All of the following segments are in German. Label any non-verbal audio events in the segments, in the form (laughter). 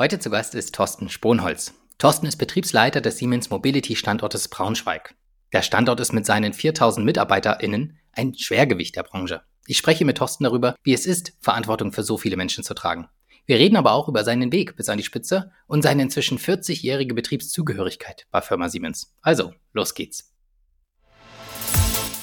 Heute zu Gast ist Thorsten Sponholz. Thorsten ist Betriebsleiter des Siemens Mobility Standortes Braunschweig. Der Standort ist mit seinen 4000 MitarbeiterInnen ein Schwergewicht der Branche. Ich spreche mit Thorsten darüber, wie es ist, Verantwortung für so viele Menschen zu tragen. Wir reden aber auch über seinen Weg bis an die Spitze und seine inzwischen 40-jährige Betriebszugehörigkeit bei Firma Siemens. Also, los geht's.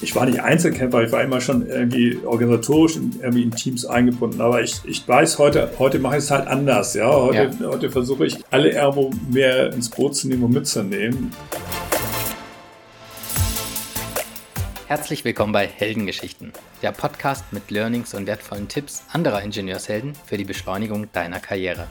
Ich war nicht Einzelkämpfer, ich war immer schon irgendwie organisatorisch in, irgendwie in Teams eingebunden. Aber ich, ich weiß, heute, heute mache ich es halt anders. Ja? Heute, ja. heute versuche ich, alle irgendwo mehr ins Boot zu nehmen und mitzunehmen. Herzlich willkommen bei Heldengeschichten, der Podcast mit Learnings und wertvollen Tipps anderer Ingenieurshelden für die Beschleunigung deiner Karriere.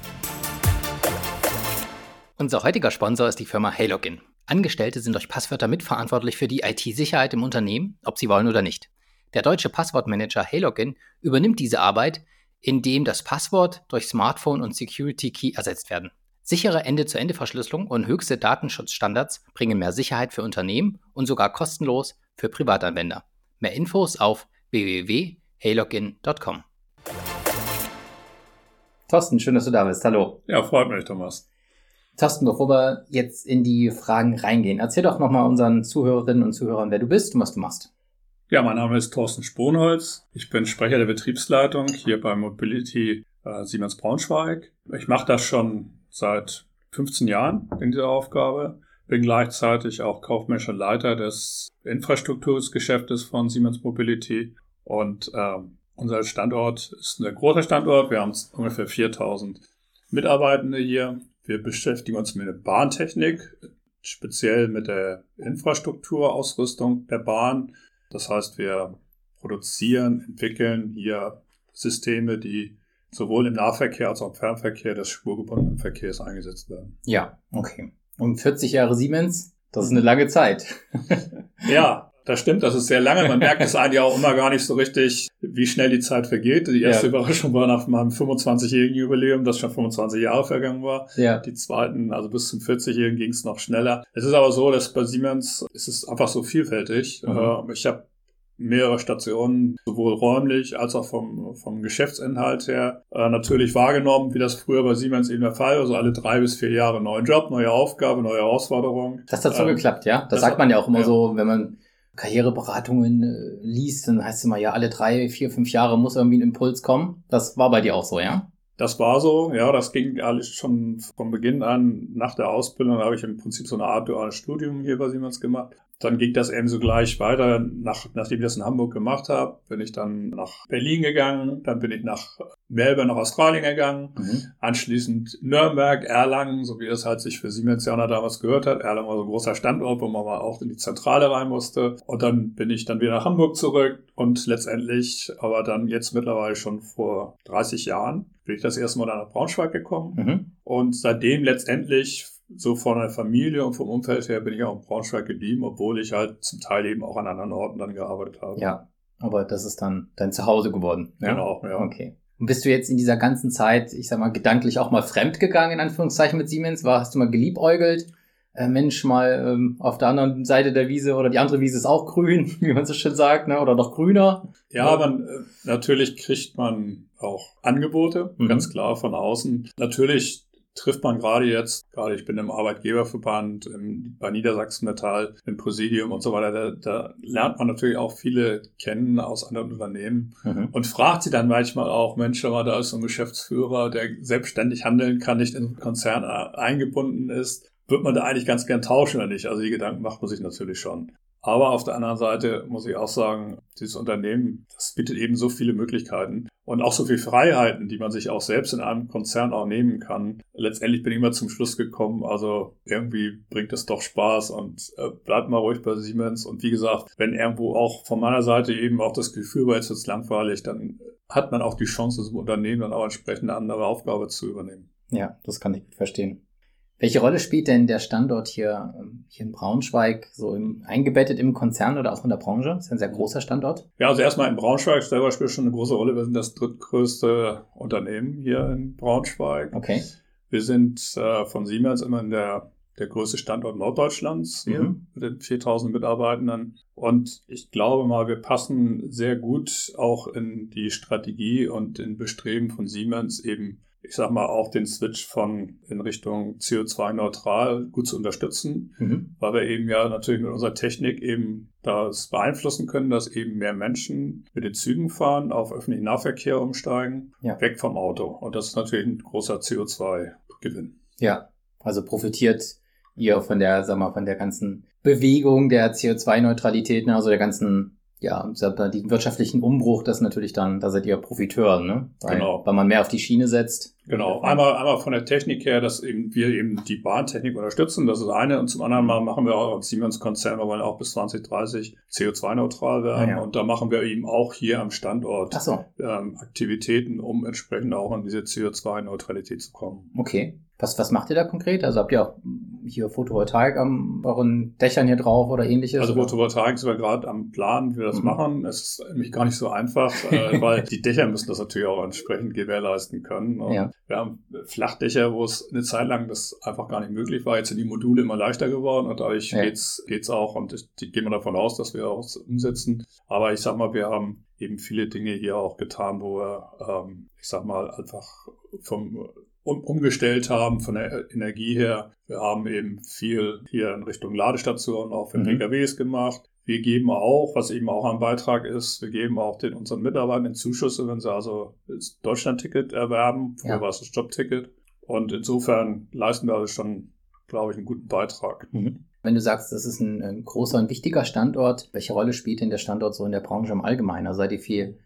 Unser heutiger Sponsor ist die Firma Halogin. Angestellte sind durch Passwörter mitverantwortlich für die IT-Sicherheit im Unternehmen, ob sie wollen oder nicht. Der deutsche Passwortmanager Halogin übernimmt diese Arbeit, indem das Passwort durch Smartphone und Security Key ersetzt werden. Sichere Ende-zu-Ende-Verschlüsselung und höchste Datenschutzstandards bringen mehr Sicherheit für Unternehmen und sogar kostenlos für Privatanwender. Mehr Infos auf www.halogin.com. Thorsten, schön, dass du da bist. Hallo. Ja, freut mich, Thomas. Thorsten, bevor wir jetzt in die Fragen reingehen, erzähl doch nochmal unseren Zuhörerinnen und Zuhörern, wer du bist und was du machst. Ja, mein Name ist Thorsten Sponholz. Ich bin Sprecher der Betriebsleitung hier bei Mobility äh, Siemens Braunschweig. Ich mache das schon seit 15 Jahren in dieser Aufgabe. Bin gleichzeitig auch kaufmännischer Leiter des Infrastrukturgeschäftes von Siemens Mobility. Und äh, unser Standort ist ein großer Standort. Wir haben ungefähr 4000 Mitarbeitende hier. Wir beschäftigen uns mit der Bahntechnik, speziell mit der Infrastrukturausrüstung der Bahn. Das heißt, wir produzieren, entwickeln hier Systeme, die sowohl im Nahverkehr als auch im Fernverkehr des spurgebundenen Verkehrs eingesetzt werden. Ja, okay. Und 40 Jahre Siemens, das ist eine lange Zeit. ja, das stimmt, das ist sehr lange. Man merkt es eigentlich auch immer gar nicht so richtig, wie schnell die Zeit vergeht. Die erste ja. Überraschung war nach meinem 25-jährigen Jubiläum, das schon 25 Jahre vergangen war. Ja. Die zweiten, also bis zum 40-jährigen ging es noch schneller. Es ist aber so, dass bei Siemens ist es einfach so vielfältig. Mhm. Äh, ich habe mehrere Stationen, sowohl räumlich als auch vom, vom Geschäftsinhalt her, äh, natürlich wahrgenommen, wie das früher bei Siemens eben der Fall war. Also alle drei bis vier Jahre neuen Job, neue Aufgabe, neue Herausforderung. Das hat so ähm, geklappt, ja? Das, das sagt man ja auch immer ja. so, wenn man Karriereberatungen äh, liest, dann heißt es immer, ja, alle drei, vier, fünf Jahre muss irgendwie ein Impuls kommen. Das war bei dir auch so, ja? Das war so, ja, das ging alles schon von Beginn an. Nach der Ausbildung habe ich im Prinzip so eine Art duales Studium hier bei Siemens gemacht dann ging das eben so gleich weiter. Nach, nachdem ich das in Hamburg gemacht habe, bin ich dann nach Berlin gegangen, dann bin ich nach Melbourne, nach Australien gegangen, mhm. anschließend Nürnberg, Erlangen, so wie das halt sich für Siemensianer damals gehört hat. Erlangen war so ein großer Standort, wo man mal auch in die Zentrale rein musste. Und dann bin ich dann wieder nach Hamburg zurück und letztendlich, aber dann jetzt mittlerweile schon vor 30 Jahren, bin ich das erste Mal dann nach Braunschweig gekommen. Mhm. Und seitdem letztendlich so von der Familie und vom Umfeld her bin ich auch in Braunschweig geblieben, obwohl ich halt zum Teil eben auch an anderen Orten dann gearbeitet habe. Ja, aber das ist dann dein Zuhause geworden. Ja? Genau, ja. Okay. Und bist du jetzt in dieser ganzen Zeit, ich sag mal, gedanklich auch mal fremd gegangen, in Anführungszeichen, mit Siemens? War, hast du mal geliebäugelt? Äh, Mensch, mal ähm, auf der anderen Seite der Wiese oder die andere Wiese ist auch grün, (laughs) wie man so schön sagt, ne? oder noch grüner? Ja, man, äh, natürlich kriegt man auch Angebote, mhm. ganz klar von außen. Natürlich trifft man gerade jetzt, gerade ich bin im Arbeitgeberverband, im, bei Niedersachsen Metall, im Präsidium und so weiter, da, da lernt man natürlich auch viele kennen aus anderen Unternehmen mhm. und fragt sie dann manchmal auch, Mensch, aber da ist so ein Geschäftsführer, der selbstständig handeln kann, nicht in Konzern eingebunden ist. Wird man da eigentlich ganz gern tauschen oder nicht? Also die Gedanken macht man sich natürlich schon. Aber auf der anderen Seite muss ich auch sagen, dieses Unternehmen, das bietet eben so viele Möglichkeiten und auch so viele Freiheiten, die man sich auch selbst in einem Konzern auch nehmen kann. Letztendlich bin ich immer zum Schluss gekommen, also irgendwie bringt es doch Spaß und äh, bleibt mal ruhig bei Siemens. Und wie gesagt, wenn irgendwo auch von meiner Seite eben auch das Gefühl war, jetzt wird es langweilig, dann hat man auch die Chance, das Unternehmen dann auch entsprechend eine andere Aufgabe zu übernehmen. Ja, das kann ich verstehen. Welche Rolle spielt denn der Standort hier, ähm, hier in Braunschweig, so im, eingebettet im Konzern oder auch in der Branche? Das ist ein sehr großer Standort. Ja, also erstmal in Braunschweig selber spielt schon eine große Rolle. Wir sind das drittgrößte Unternehmen hier in Braunschweig. Okay. Wir sind äh, von Siemens immer in der, der größte Standort Norddeutschlands hier mhm. mit den 4000 Mitarbeitenden. Und ich glaube mal, wir passen sehr gut auch in die Strategie und in Bestreben von Siemens eben ich sag mal, auch den Switch von in Richtung CO2-neutral gut zu unterstützen, mhm. weil wir eben ja natürlich mit unserer Technik eben das beeinflussen können, dass eben mehr Menschen mit den Zügen fahren, auf öffentlichen Nahverkehr umsteigen, ja. weg vom Auto. Und das ist natürlich ein großer CO2-Gewinn. Ja, also profitiert ihr von der, sag mal, von der ganzen Bewegung der CO2-Neutralität, ne, also der ganzen ja, den wirtschaftlichen Umbruch, das natürlich dann, da seid ihr Profiteur, ne? Weil, genau. Weil man mehr auf die Schiene setzt. Genau. Einmal, einmal von der Technik her, dass eben wir eben die Bahntechnik unterstützen, das ist eine. Und zum anderen mal machen wir auch als Siemens-Konzern, wir wollen auch bis 2030 CO2-neutral werden. Ja, ja. Und da machen wir eben auch hier am Standort so. ähm, Aktivitäten, um entsprechend auch an diese CO2-Neutralität zu kommen. Okay. Was, was macht ihr da konkret? Also habt ihr auch hier Photovoltaik an euren Dächern hier drauf oder ähnliches? Also Photovoltaik sind wir gerade am Plan, wie wir das mhm. machen. Es ist nämlich gar nicht so einfach, äh, (laughs) weil die Dächer müssen das natürlich auch entsprechend gewährleisten können. Ja. Wir haben Flachdächer, wo es eine Zeit lang das einfach gar nicht möglich war. Jetzt sind die Module immer leichter geworden und dadurch ja. geht's geht's auch und ich, die gehen wir davon aus, dass wir auch umsetzen. Aber ich sag mal, wir haben eben viele Dinge hier auch getan, wo wir, ähm, ich sag mal, einfach vom um, umgestellt haben von der Energie her. Wir haben eben viel hier in Richtung Ladestationen auch für mhm. PKWs gemacht. Wir geben auch, was eben auch ein Beitrag ist, wir geben auch den unseren Mitarbeitern Zuschüsse, wenn sie also das Deutschlandticket erwerben. Früher ja. war es das Jobticket. Und insofern leisten wir also schon, glaube ich, einen guten Beitrag. Mhm. Wenn du sagst, das ist ein, ein, großer und wichtiger Standort, welche Rolle spielt denn der Standort so in der Branche im Allgemeinen? Also seid ihr viel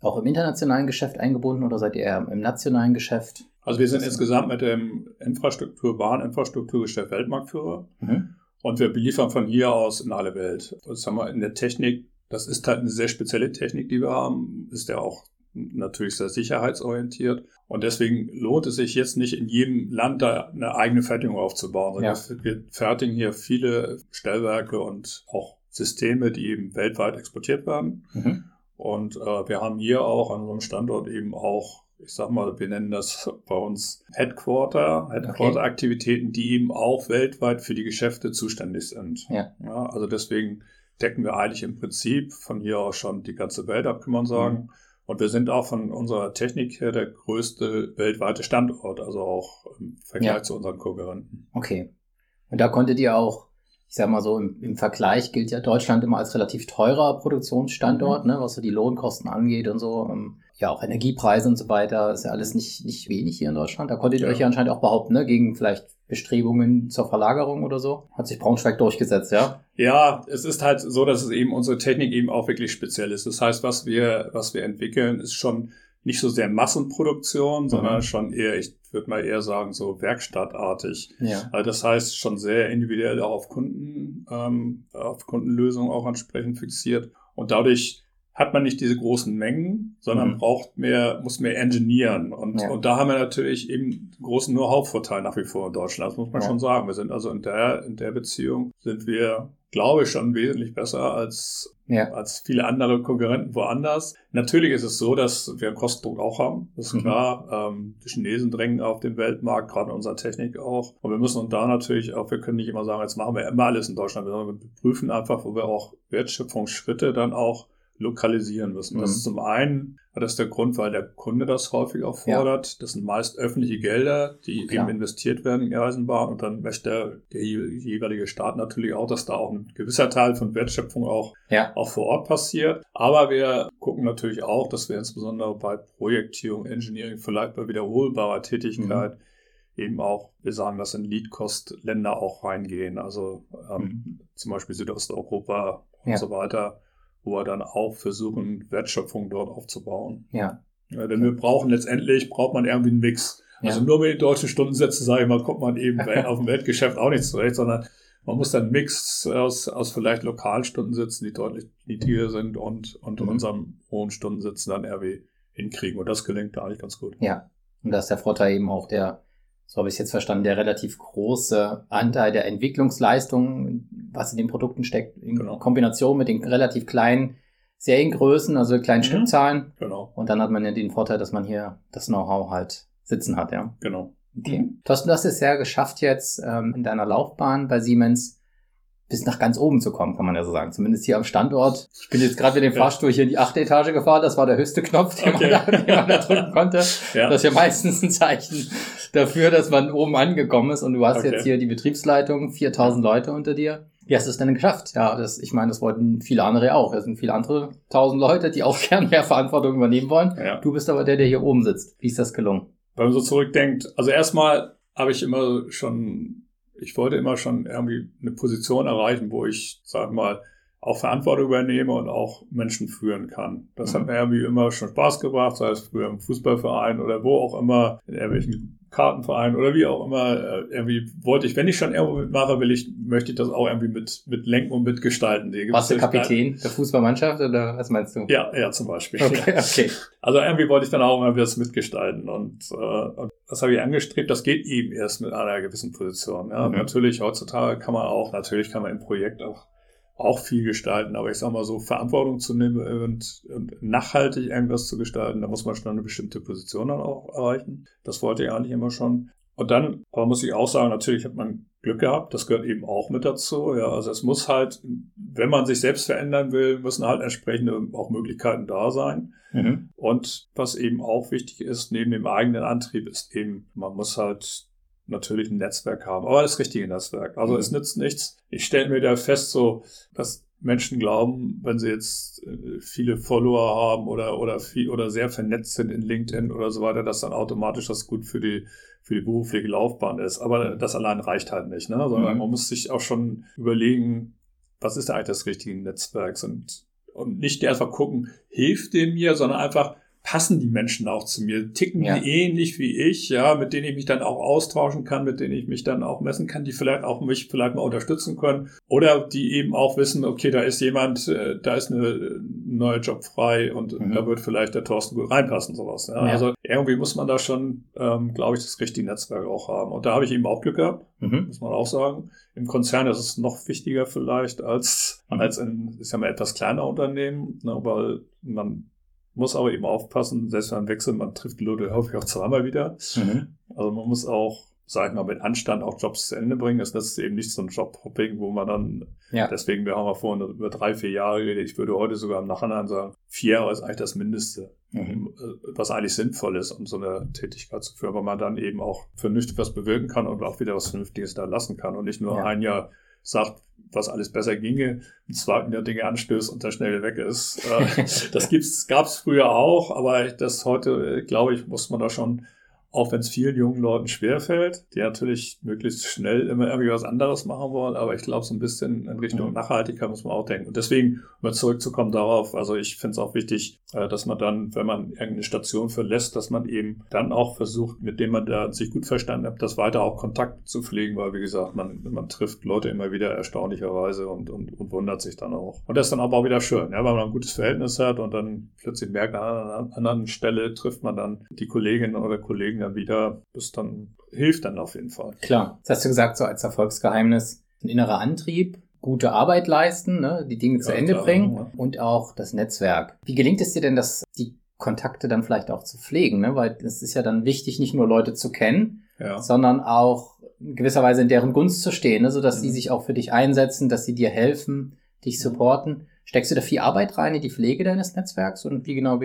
auch im internationalen Geschäft eingebunden oder seid ihr eher im nationalen Geschäft? Also wir sind insgesamt mit dem Infrastruktur, Bahninfrastrukturgeschäft Weltmarktführer. Mhm. Und wir beliefern von hier aus in alle Welt. Das haben wir in der Technik, das ist halt eine sehr spezielle Technik, die wir haben, ist ja auch natürlich sehr sicherheitsorientiert. Und deswegen lohnt es sich jetzt nicht in jedem Land da eine eigene Fertigung aufzubauen. Ja. Wir fertigen hier viele Stellwerke und auch Systeme, die eben weltweit exportiert werden. Mhm. Und äh, wir haben hier auch an unserem Standort eben auch ich sag mal, wir nennen das (laughs) bei uns Headquarter, Headquarter-Aktivitäten, okay. die eben auch weltweit für die Geschäfte zuständig sind. Ja. ja. also deswegen decken wir eigentlich im Prinzip von hier aus schon die ganze Welt ab, kann man sagen. Mhm. Und wir sind auch von unserer Technik her der größte weltweite Standort, also auch im Vergleich ja. zu unseren Konkurrenten. Okay. Und da konntet ihr auch ich sag mal so, im, im, Vergleich gilt ja Deutschland immer als relativ teurer Produktionsstandort, mhm. ne, was so die Lohnkosten angeht und so. Ja, auch Energiepreise und so weiter, ist ja alles nicht, nicht wenig hier in Deutschland. Da konntet ihr ja. euch ja anscheinend auch behaupten, ne, gegen vielleicht Bestrebungen zur Verlagerung oder so. Hat sich Braunschweig durchgesetzt, ja? Ja, es ist halt so, dass es eben unsere Technik eben auch wirklich speziell ist. Das heißt, was wir, was wir entwickeln, ist schon nicht so sehr Massenproduktion, sondern mhm. schon eher, ich würde mal eher sagen, so werkstattartig. Ja. Also das heißt schon sehr individuell auch auf Kunden, ähm, auf Kundenlösungen auch entsprechend fixiert. Und dadurch hat man nicht diese großen Mengen, sondern mhm. braucht mehr, muss mehr engineeren. Und, ja. und da haben wir natürlich eben einen großen Know-how-Vorteil nach wie vor in Deutschland. Das muss man ja. schon sagen. Wir sind also in der, in der Beziehung sind wir glaube ich, schon wesentlich besser als, ja. als viele andere Konkurrenten woanders. Natürlich ist es so, dass wir Kostendruck auch haben. Das ist mhm. klar. Ähm, die Chinesen drängen auf den Weltmarkt, gerade in unserer Technik auch. Und wir müssen uns da natürlich auch, wir können nicht immer sagen, jetzt machen wir immer alles in Deutschland, sondern wir prüfen einfach, wo wir auch Wertschöpfungsschritte dann auch lokalisieren müssen. Mhm. Das ist zum einen, das ist der Grund, weil der Kunde das häufig auch fordert. Ja. Das sind meist öffentliche Gelder, die Klar. eben investiert werden in die Eisenbahn und dann möchte der jeweilige Staat natürlich auch, dass da auch ein gewisser Teil von Wertschöpfung auch, ja. auch vor Ort passiert. Aber wir gucken natürlich auch, dass wir insbesondere bei Projektierung, Engineering, vielleicht bei wiederholbarer Tätigkeit mhm. eben auch, wir sagen, dass in Lead-Cost-Länder auch reingehen. Also ähm, mhm. zum Beispiel Südosteuropa und ja. so weiter wo wir dann auch versuchen, Wertschöpfung dort aufzubauen. Ja. ja denn wir brauchen letztendlich, braucht man irgendwie einen Mix. Also ja. nur mit den deutschen Stundensätzen, sage ich mal, kommt man eben (laughs) auf dem Weltgeschäft auch nicht zurecht, sondern man muss dann einen Mix aus, aus vielleicht lokalen Stundensätzen, die deutlich niedriger sind und, und mhm. unserem hohen Stundensätzen dann irgendwie hinkriegen. Und das gelingt da eigentlich ganz gut. Ja. Und da ist der Vorteil eben auch der, so habe ich es jetzt verstanden, der relativ große Anteil der Entwicklungsleistung, was in den Produkten steckt, in genau. Kombination mit den relativ kleinen Seriengrößen, also kleinen mhm. Stückzahlen. Genau. Und dann hat man ja den Vorteil, dass man hier das Know-how halt sitzen hat, ja. Genau. Okay. Mhm. Thorsten, du hast es ja geschafft jetzt ähm, in deiner Laufbahn bei Siemens bis nach ganz oben zu kommen, kann man ja so sagen. Zumindest hier am Standort. Ich bin jetzt gerade mit dem Fahrstuhl hier in die achte Etage gefahren. Das war der höchste Knopf, den, okay. man, da, den man da drücken konnte. Ja. Das ist ja meistens ein Zeichen dafür, dass man oben angekommen ist. Und du hast okay. jetzt hier die Betriebsleitung, 4000 Leute unter dir. Wie hast du es denn geschafft? Ja, das, ich meine, das wollten viele andere auch. Es sind viele andere tausend Leute, die auch (laughs) gern mehr Verantwortung übernehmen wollen. Ja. Du bist aber der, der hier oben sitzt. Wie ist das gelungen? Wenn man so zurückdenkt, also erstmal habe ich immer schon, ich wollte immer schon irgendwie eine Position erreichen, wo ich, sag mal, auch Verantwortung übernehme und auch Menschen führen kann. Das mhm. hat mir irgendwie immer schon Spaß gebracht, sei es früher im Fußballverein oder wo auch immer, in irgendwelchen Kartenverein oder wie auch immer, äh, irgendwie wollte ich, wenn ich schon irgendwo mitmache, will ich, möchte ich das auch irgendwie mit, mit lenken und mitgestalten. Warst du Kapitän der Fußballmannschaft oder was meinst du? Ja, ja, zum Beispiel. Okay, (laughs) okay. Also irgendwie wollte ich dann auch immer das mitgestalten und, äh, und das habe ich angestrebt. Das geht eben erst mit einer gewissen Position. Ja. Mhm. Natürlich, heutzutage kann man auch, natürlich kann man im Projekt auch auch viel gestalten, aber ich sag mal so, Verantwortung zu nehmen und, und, nachhaltig irgendwas zu gestalten, da muss man schon eine bestimmte Position dann auch erreichen. Das wollte ich eigentlich immer schon. Und dann, aber muss ich auch sagen, natürlich hat man Glück gehabt, das gehört eben auch mit dazu. Ja, also es muss halt, wenn man sich selbst verändern will, müssen halt entsprechende auch Möglichkeiten da sein. Mhm. Und was eben auch wichtig ist, neben dem eigenen Antrieb, ist eben, man muss halt natürlich ein Netzwerk haben, aber das richtige Netzwerk. Also mhm. es nützt nichts. Ich stelle mir da fest, so, dass Menschen glauben, wenn sie jetzt äh, viele Follower haben oder, oder viel, oder sehr vernetzt sind in LinkedIn oder so weiter, dass dann automatisch das gut für die, für die berufliche Laufbahn ist. Aber das allein reicht halt nicht, ne? Sondern mhm. man muss sich auch schon überlegen, was ist eigentlich das richtige Netzwerk? Und, und nicht einfach gucken, hilft dem mir, sondern einfach, passen die Menschen auch zu mir, ticken ja. die ähnlich wie ich, ja, mit denen ich mich dann auch austauschen kann, mit denen ich mich dann auch messen kann, die vielleicht auch mich vielleicht mal unterstützen können oder die eben auch wissen, okay, da ist jemand, äh, da ist eine neue Job frei und mhm. da wird vielleicht der Thorsten gut reinpassen, sowas. Ja. Ja. Also irgendwie muss man da schon, ähm, glaube ich, das richtige Netzwerk auch haben. Und da habe ich eben auch Glück gehabt, mhm. muss man auch sagen. Im Konzern ist es noch wichtiger vielleicht als, mhm. als in, ist ja mal etwas kleiner Unternehmen, ne, weil man muss aber eben aufpassen, selbst beim Wechsel, man trifft Leute häufig auch zweimal wieder. Mhm. Also man muss auch, sagen wir mal, mit Anstand auch Jobs zu Ende bringen. Das ist eben nicht so ein Jobhopping, wo man dann, ja. deswegen, wir haben ja vorhin über drei, vier Jahre geredet. Ich würde heute sogar im Nachhinein sagen, vier Jahre ist eigentlich das Mindeste, mhm. was eigentlich sinnvoll ist, um so eine Tätigkeit zu führen, weil man dann eben auch vernünftig was bewirken kann und auch wieder was Vernünftiges da lassen kann und nicht nur ja. ein Jahr sagt, was alles besser ginge, im zweiten Jahr Dinge anstößt und dann schnell weg ist. Äh, (laughs) das gibt's, gab's früher auch, aber das heute, äh, glaube ich, muss man da schon auch wenn es vielen jungen Leuten schwerfällt, die natürlich möglichst schnell immer irgendwie was anderes machen wollen, aber ich glaube, so ein bisschen in Richtung mhm. Nachhaltigkeit muss man auch denken. Und deswegen, um mal zurückzukommen darauf, also ich finde es auch wichtig, äh, dass man dann, wenn man irgendeine Station verlässt, dass man eben dann auch versucht, mit dem man da sich gut verstanden hat, das weiter auch Kontakt zu pflegen, weil wie gesagt, man, man trifft Leute immer wieder erstaunlicherweise und, und, und wundert sich dann auch. Und das ist dann aber auch wieder schön, ja, weil man ein gutes Verhältnis hat und dann plötzlich merkt, an einer anderen Stelle trifft man dann die Kolleginnen oder Kollegen dann wieder, das dann hilft dann auf jeden Fall. Klar, das hast du gesagt, so als Erfolgsgeheimnis, ein innerer Antrieb, gute Arbeit leisten, ne, die Dinge ja, zu Ende klar, bringen ja. und auch das Netzwerk. Wie gelingt es dir denn, dass die Kontakte dann vielleicht auch zu pflegen, ne? weil es ist ja dann wichtig, nicht nur Leute zu kennen, ja. sondern auch in gewisser Weise in deren Gunst zu stehen, ne? sodass mhm. sie sich auch für dich einsetzen, dass sie dir helfen, dich supporten. Steckst du da viel Arbeit rein in die Pflege deines Netzwerks und wie genau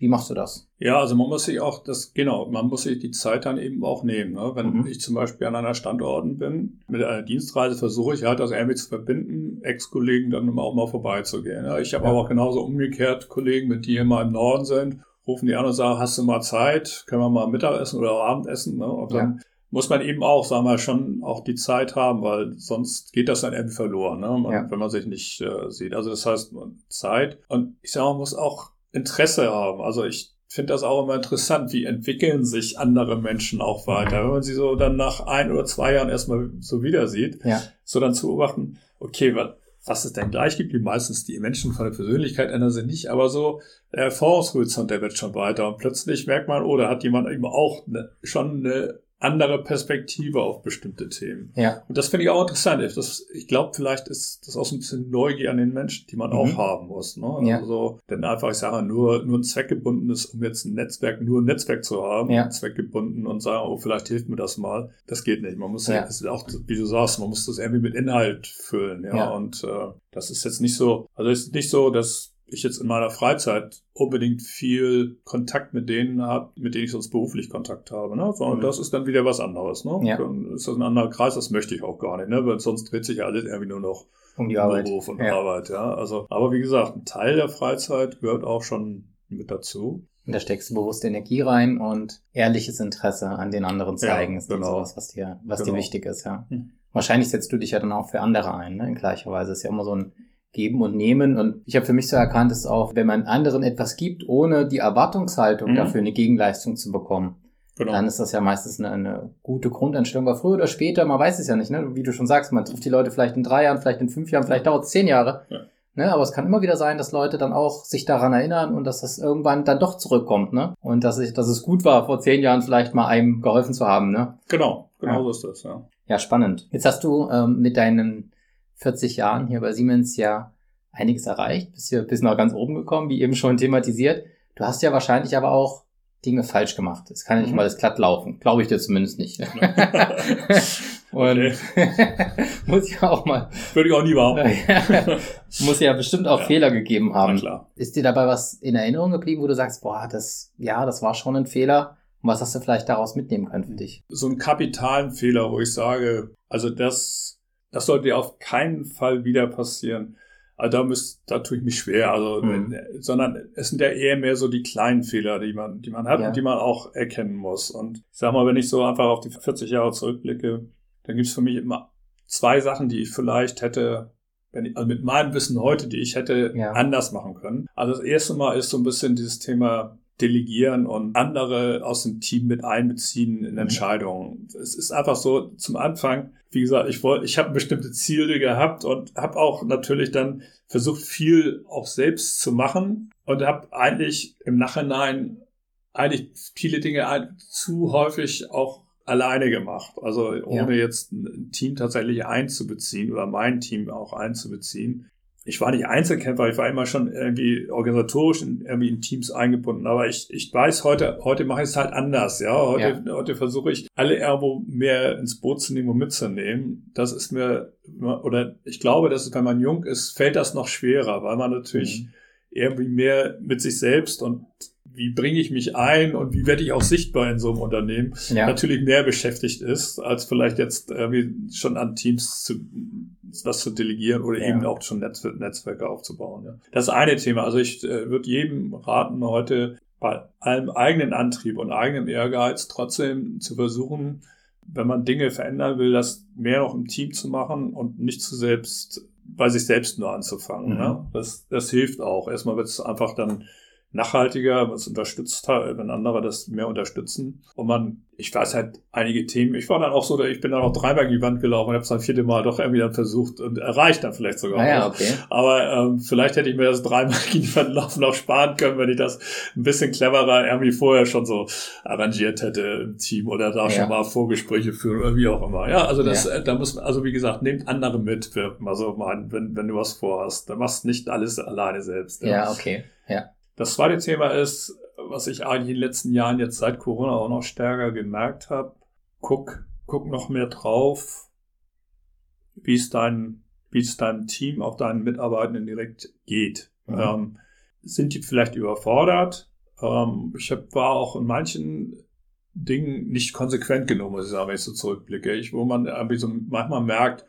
wie machst du das? Ja, also man muss sich auch das, genau, man muss sich die Zeit dann eben auch nehmen. Ne? Wenn mhm. ich zum Beispiel an einer Standorten bin, mit einer Dienstreise versuche ich halt das irgendwie zu verbinden, Ex-Kollegen dann auch mal vorbeizugehen. Ja? Ich habe ja. aber auch genauso umgekehrt Kollegen, mit die immer im Norden sind, rufen die an und sagen, hast du mal Zeit, können wir mal Mittagessen oder Abendessen? Ne? Und dann ja. muss man eben auch, sagen wir, schon auch die Zeit haben, weil sonst geht das dann irgendwie verloren, ne? Man, ja. wenn man sich nicht äh, sieht. Also das heißt Zeit. Und ich sage, man muss auch Interesse haben. Also ich finde das auch immer interessant, wie entwickeln sich andere Menschen auch weiter. Wenn man sie so dann nach ein oder zwei Jahren erstmal so wieder sieht, ja. so dann zu beobachten, okay, was, was es denn gleich gibt, wie meistens die Menschen von der Persönlichkeit ändern sich nicht, aber so der Erfahrungshorizont, der wird schon weiter und plötzlich merkt man, oh, da hat jemand eben auch eine, schon eine andere Perspektive auf bestimmte Themen. Ja. Und das finde ich auch interessant. Das, ich glaube, vielleicht ist das auch so ein bisschen Neugier an den Menschen, die man mhm. auch haben muss. Ne? Ja. Also, denn einfach, ich sage, nur, nur ein zweckgebundenes, um jetzt ein Netzwerk, nur ein Netzwerk zu haben, ja. zweckgebunden und sagen, oh, vielleicht hilft mir das mal. Das geht nicht. Man muss ja, ja auch, wie du sagst, man muss das irgendwie mit Inhalt füllen. Ja. ja. Und äh, das ist jetzt nicht so, also es ist nicht so, dass ich jetzt in meiner Freizeit unbedingt viel Kontakt mit denen habe, mit denen ich sonst beruflich Kontakt habe. Ne? Sondern mhm. das ist dann wieder was anderes. Ne? Ja. Dann ist das ein anderer Kreis, das möchte ich auch gar nicht, ne? weil sonst dreht sich ja alles irgendwie nur noch um die Arbeit. Beruf und ja. Arbeit. Ja? Also, aber wie gesagt, ein Teil der Freizeit gehört auch schon mit dazu. Und da steckst du bewusst Energie rein und ehrliches Interesse an den anderen zeigen, ja, ist genau. sowas, was dir, was genau. dir wichtig ist, ja. Hm. Wahrscheinlich setzt du dich ja dann auch für andere ein, ne? In gleicher Weise ist ja immer so ein Geben und Nehmen. Und ich habe für mich so erkannt, dass auch, wenn man anderen etwas gibt, ohne die Erwartungshaltung mhm. dafür eine Gegenleistung zu bekommen, genau. dann ist das ja meistens eine, eine gute Grundeinstellung. Aber früher oder später, man weiß es ja nicht, ne? wie du schon sagst, man trifft die Leute vielleicht in drei Jahren, vielleicht in fünf Jahren, vielleicht dauert es zehn Jahre. Ja. Ne, aber es kann immer wieder sein, dass Leute dann auch sich daran erinnern und dass das irgendwann dann doch zurückkommt, ne? Und dass, ich, dass es gut war, vor zehn Jahren vielleicht mal einem geholfen zu haben, ne? Genau, genau ja. so ist das, ja. Ja, spannend. Jetzt hast du ähm, mit deinen 40 Jahren hier bei Siemens ja einiges erreicht, bist hier bis nach ganz oben gekommen, wie eben schon thematisiert. Du hast ja wahrscheinlich aber auch Dinge falsch gemacht. Es kann ja nicht mhm. mal das glatt laufen. Glaube ich dir zumindest nicht. (laughs) Und (laughs) muss ja auch mal. Würde ich auch nie behaupten. (laughs) muss ja bestimmt auch ja. Fehler gegeben haben. Na klar. Ist dir dabei was in Erinnerung geblieben, wo du sagst, boah, das, ja, das war schon ein Fehler? Und was hast du vielleicht daraus mitnehmen können für dich? So einen kapitalen Fehler, wo ich sage, also das, das sollte dir auf keinen Fall wieder passieren. Also da, müsst, da tue ich mich schwer. Also, mhm. sondern es sind ja eher mehr so die kleinen Fehler, die man, die man hat ja. und die man auch erkennen muss. Und ich sag mal, wenn ich so einfach auf die 40 Jahre zurückblicke, dann gibt es für mich immer zwei Sachen, die ich vielleicht hätte, wenn ich, also mit meinem Wissen heute, die ich hätte ja. anders machen können. Also das erste Mal ist so ein bisschen dieses Thema delegieren und andere aus dem Team mit einbeziehen in mhm. Entscheidungen. Es ist einfach so zum Anfang, wie gesagt, ich wollte, ich habe bestimmte Ziele gehabt und habe auch natürlich dann versucht, viel auch selbst zu machen und habe eigentlich im Nachhinein eigentlich viele Dinge zu häufig auch alleine gemacht. Also ohne ja. jetzt ein Team tatsächlich einzubeziehen oder mein Team auch einzubeziehen ich war nicht Einzelkämpfer, ich war immer schon irgendwie organisatorisch in, irgendwie in Teams eingebunden. Aber ich, ich weiß, heute, heute mache ich es halt anders. Ja, heute, ja. heute versuche ich, alle irgendwo mehr ins Boot zu nehmen und mitzunehmen. Das ist mir, oder ich glaube, dass es, wenn man jung ist, fällt das noch schwerer, weil man natürlich mhm. irgendwie mehr mit sich selbst und wie bringe ich mich ein und wie werde ich auch sichtbar in so einem Unternehmen, ja. natürlich mehr beschäftigt ist, als vielleicht jetzt irgendwie schon an Teams zu, das zu delegieren oder ja. eben auch schon Netz Netzwerke aufzubauen. Ja. Das eine Thema. Also ich äh, würde jedem raten, heute bei allem eigenen Antrieb und eigenem Ehrgeiz trotzdem zu versuchen, wenn man Dinge verändern will, das mehr noch im Team zu machen und nicht zu selbst bei sich selbst nur anzufangen. Mhm. Ne? Das, das hilft auch. Erstmal wird es einfach dann nachhaltiger, was unterstützt hat, wenn andere das mehr unterstützen. Und man, ich weiß halt einige Themen, ich war dann auch so, ich bin dann auch dreimal in die Wand gelaufen und habe es dann vierte Mal doch irgendwie dann versucht und erreicht dann vielleicht sogar. Ah, ja, okay. Aber ähm, vielleicht hätte ich mir das dreimal (laughs) in die Wand laufen auch sparen können, wenn ich das ein bisschen cleverer irgendwie vorher schon so arrangiert hätte im Team oder da ja. schon mal Vorgespräche führen oder wie auch immer. Ja, also das, ja. Äh, da muss man, also wie gesagt, nehmt andere mit, also wenn, wenn du was vorhast, dann machst nicht alles alleine selbst. Ja, ja okay. Ja. Das zweite Thema ist, was ich eigentlich in den letzten Jahren jetzt seit Corona auch noch stärker gemerkt habe, guck, guck noch mehr drauf, wie es dein, wie es deinem Team, auch deinen Mitarbeitenden direkt geht. Mhm. Ähm, sind die vielleicht überfordert? Ähm, ich hab, war auch in manchen Dingen nicht konsequent genug, muss ich sagen, wenn ich so zurückblicke. Ich, wo man irgendwie so manchmal merkt,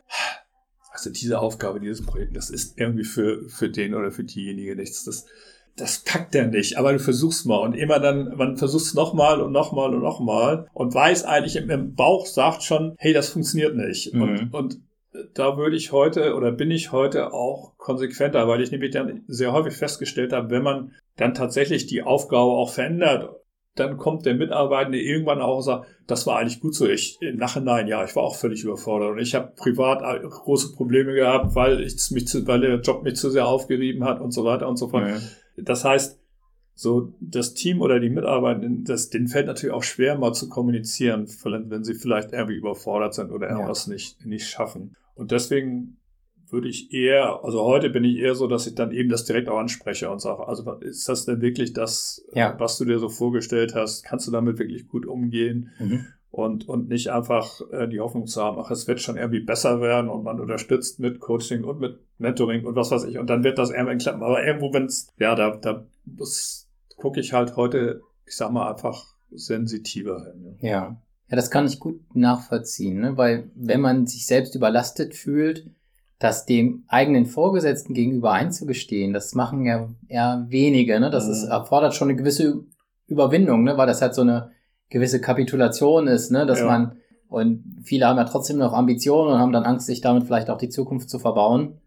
also diese Aufgabe, dieses Projekt, das ist irgendwie für, für den oder für diejenige nichts. Das, das packt er nicht, aber du versuchst mal und immer dann, man versucht es nochmal und nochmal und nochmal und weiß eigentlich im, Bauch sagt schon, hey, das funktioniert nicht. Mhm. Und, und da würde ich heute oder bin ich heute auch konsequenter, weil ich nämlich dann sehr häufig festgestellt habe, wenn man dann tatsächlich die Aufgabe auch verändert, dann kommt der Mitarbeitende irgendwann auch und sagt, das war eigentlich gut so. Ich im Nachhinein, ja, ich war auch völlig überfordert und ich habe privat große Probleme gehabt, weil ich mich zu, weil der Job mich zu sehr aufgerieben hat und so weiter und so fort. Ja. Das heißt, so das Team oder die Mitarbeitenden, das, denen fällt natürlich auch schwer, mal zu kommunizieren, wenn sie vielleicht irgendwie überfordert sind oder irgendwas ja. nicht, nicht schaffen. Und deswegen würde ich eher, also heute bin ich eher so, dass ich dann eben das direkt auch anspreche und sage, also ist das denn wirklich das, ja. was du dir so vorgestellt hast? Kannst du damit wirklich gut umgehen? Mhm. Und, und nicht einfach äh, die Hoffnung zu haben, ach, es wird schon irgendwie besser werden und man unterstützt mit Coaching und mit Mentoring und was weiß ich. Und dann wird das irgendwann klappen. Aber irgendwo, wenn es, ja, da, da gucke ich halt heute, ich sag mal, einfach sensitiver hin. Ja. ja. Ja, das kann ich gut nachvollziehen, ne? weil wenn man sich selbst überlastet fühlt, das dem eigenen Vorgesetzten gegenüber einzugestehen, das machen ja eher wenige. Ne? Das mhm. ist, erfordert schon eine gewisse Überwindung, ne? weil das halt so eine gewisse Kapitulation ist, ne? dass ja. man, und viele haben ja trotzdem noch Ambitionen und haben dann Angst, sich damit vielleicht auch die Zukunft zu verbauen.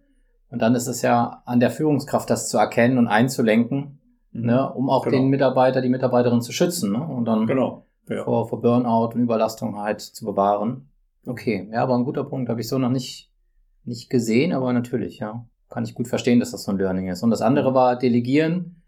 Und dann ist es ja an der Führungskraft, das zu erkennen und einzulenken, mhm. ne? um auch genau. den Mitarbeiter, die Mitarbeiterin zu schützen ne? und dann genau. ja. vor, vor Burnout und Überlastung halt zu bewahren. Okay, ja, aber ein guter Punkt, habe ich so noch nicht nicht gesehen, aber natürlich, ja. Kann ich gut verstehen, dass das so ein Learning ist. Und das andere mhm. war Delegieren.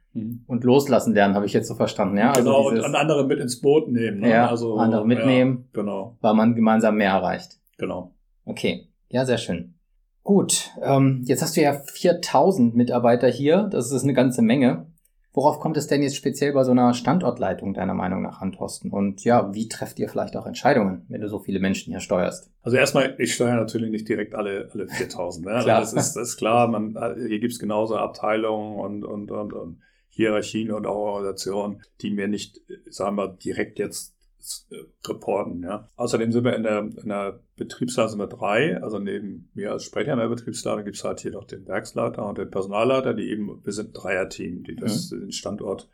Und Loslassen lernen, habe ich jetzt so verstanden, ja. Also genau, also dieses, und andere mit ins Boot nehmen. Ne? Ja, also, andere mitnehmen, ja, genau. weil man gemeinsam mehr erreicht. Genau. Okay, ja, sehr schön. Gut, ähm, jetzt hast du ja 4000 Mitarbeiter hier, das ist eine ganze Menge. Worauf kommt es denn jetzt speziell bei so einer Standortleitung deiner Meinung nach an, Thorsten? Und ja, wie trefft ihr vielleicht auch Entscheidungen, wenn du so viele Menschen hier steuerst? Also erstmal, ich steuere natürlich nicht direkt alle, alle 4000. Ne? (laughs) klar. Also das, ist, das ist klar, man, hier gibt es genauso Abteilungen und, und, und, und Hierarchien und auch Organisationen, die mir nicht, sagen wir, direkt jetzt äh, reporten. Ja. Außerdem sind wir in der, in der Betriebsleiter mit drei, also neben mir als Sprecher in der Betriebsleiter gibt es halt hier noch den Werksleiter und den Personalleiter, die eben, wir sind ein Dreier-Team, die das, mhm. den Standort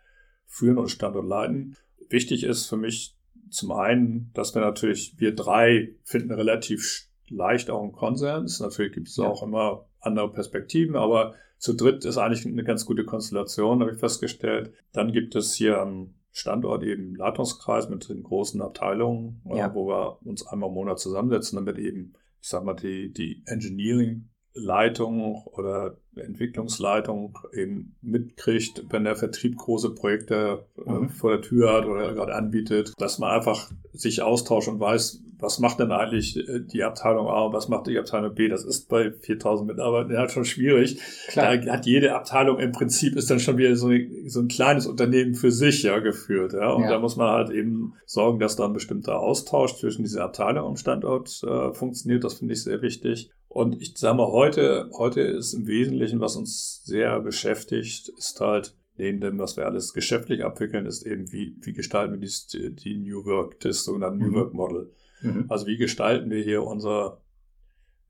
führen und Standort leiten. Wichtig ist für mich zum einen, dass wir natürlich, wir drei finden relativ leicht auch einen Konsens. Natürlich gibt es ja. auch immer andere Perspektiven, aber zu dritt ist eigentlich eine ganz gute Konstellation, habe ich festgestellt. Dann gibt es hier am Standort eben Leitungskreis mit den großen Abteilungen, äh, ja. wo wir uns einmal im Monat zusammensetzen, damit eben, ich sag mal, die, die Engineering-Leitung oder Entwicklungsleitung eben mitkriegt, wenn der Vertrieb große Projekte äh, mhm. vor der Tür hat oder gerade anbietet, dass man einfach sich austauscht und weiß, was macht denn eigentlich äh, die Abteilung A und was macht die Abteilung B? Das ist bei 4000 Mitarbeitern halt schon schwierig. Klar. Da hat jede Abteilung im Prinzip ist dann schon wieder so, so ein kleines Unternehmen für sich ja geführt. Ja? Und ja. da muss man halt eben sorgen, dass da ein bestimmter Austausch zwischen dieser Abteilung und Standort äh, funktioniert. Das finde ich sehr wichtig. Und ich sage mal, heute, heute ist im Wesentlichen, was uns sehr beschäftigt, ist halt, neben dem, was wir alles geschäftlich abwickeln, ist eben, wie, wie gestalten wir die, die New Work, das sogenannte New mhm. Work Model. Mhm. Also wie gestalten wir hier unser,